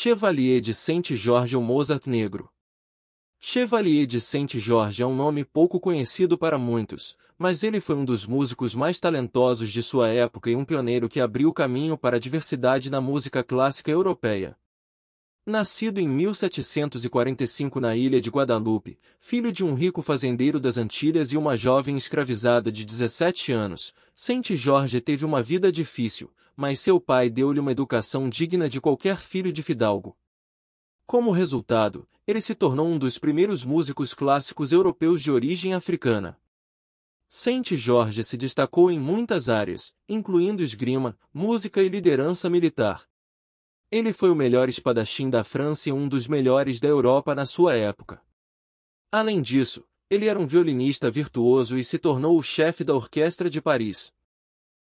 Chevalier de Saint-Georges o Mozart Negro. Chevalier de Saint-Georges é um nome pouco conhecido para muitos, mas ele foi um dos músicos mais talentosos de sua época e um pioneiro que abriu caminho para a diversidade na música clássica europeia. Nascido em 1745 na ilha de Guadalupe, filho de um rico fazendeiro das Antilhas e uma jovem escravizada de 17 anos, Saint-Georges teve uma vida difícil, mas seu pai deu-lhe uma educação digna de qualquer filho de fidalgo. Como resultado, ele se tornou um dos primeiros músicos clássicos europeus de origem africana. Saint-Georges se destacou em muitas áreas, incluindo esgrima, música e liderança militar. Ele foi o melhor espadachim da França e um dos melhores da Europa na sua época. Além disso, ele era um violinista virtuoso e se tornou o chefe da Orquestra de Paris.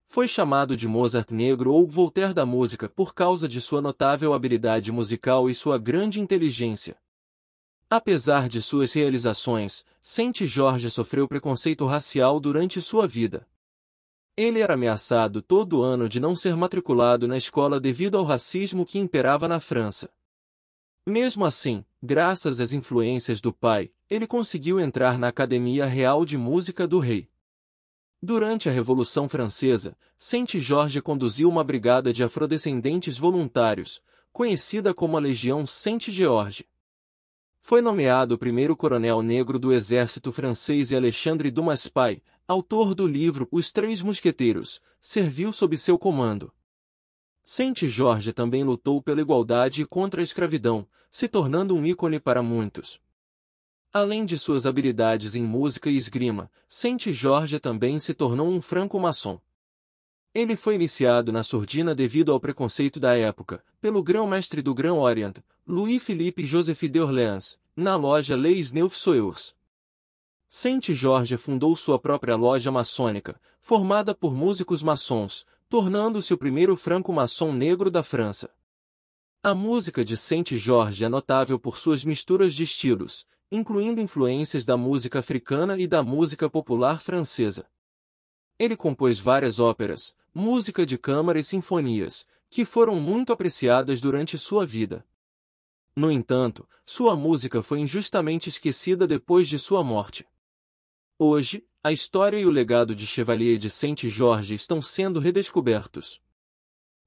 Foi chamado de Mozart Negro ou Voltaire da música por causa de sua notável habilidade musical e sua grande inteligência. Apesar de suas realizações, Saint-Georges sofreu preconceito racial durante sua vida. Ele era ameaçado todo ano de não ser matriculado na escola devido ao racismo que imperava na França. Mesmo assim, graças às influências do pai, ele conseguiu entrar na Academia Real de Música do Rei. Durante a Revolução Francesa, Saint-Georges conduziu uma brigada de afrodescendentes voluntários, conhecida como a Legião Saint-Georges. Foi nomeado primeiro coronel negro do exército francês e Alexandre Dumas Pai, autor do livro Os Três Mosqueteiros, serviu sob seu comando. Saint-Georges também lutou pela igualdade e contra a escravidão, se tornando um ícone para muitos. Além de suas habilidades em música e esgrima, Saint-Georges também se tornou um franco-maçom. Ele foi iniciado na surdina devido ao preconceito da época, pelo grão-mestre do Grão Orient, Louis-Philippe Joseph d'Orléans, na loja Les Neuf Soeurs. Saint-Georges fundou sua própria loja maçônica, formada por músicos maçons, tornando-se o primeiro franco-maçom negro da França. A música de Saint-Georges é notável por suas misturas de estilos, incluindo influências da música africana e da música popular francesa. Ele compôs várias óperas, música de câmara e sinfonias, que foram muito apreciadas durante sua vida. No entanto, sua música foi injustamente esquecida depois de sua morte. Hoje, a história e o legado de Chevalier de Saint-Georges estão sendo redescobertos.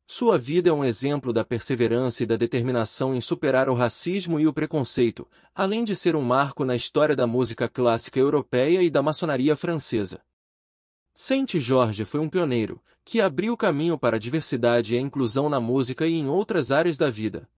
Sua vida é um exemplo da perseverança e da determinação em superar o racismo e o preconceito, além de ser um marco na história da música clássica europeia e da maçonaria francesa. Saint-Georges foi um pioneiro, que abriu caminho para a diversidade e a inclusão na música e em outras áreas da vida.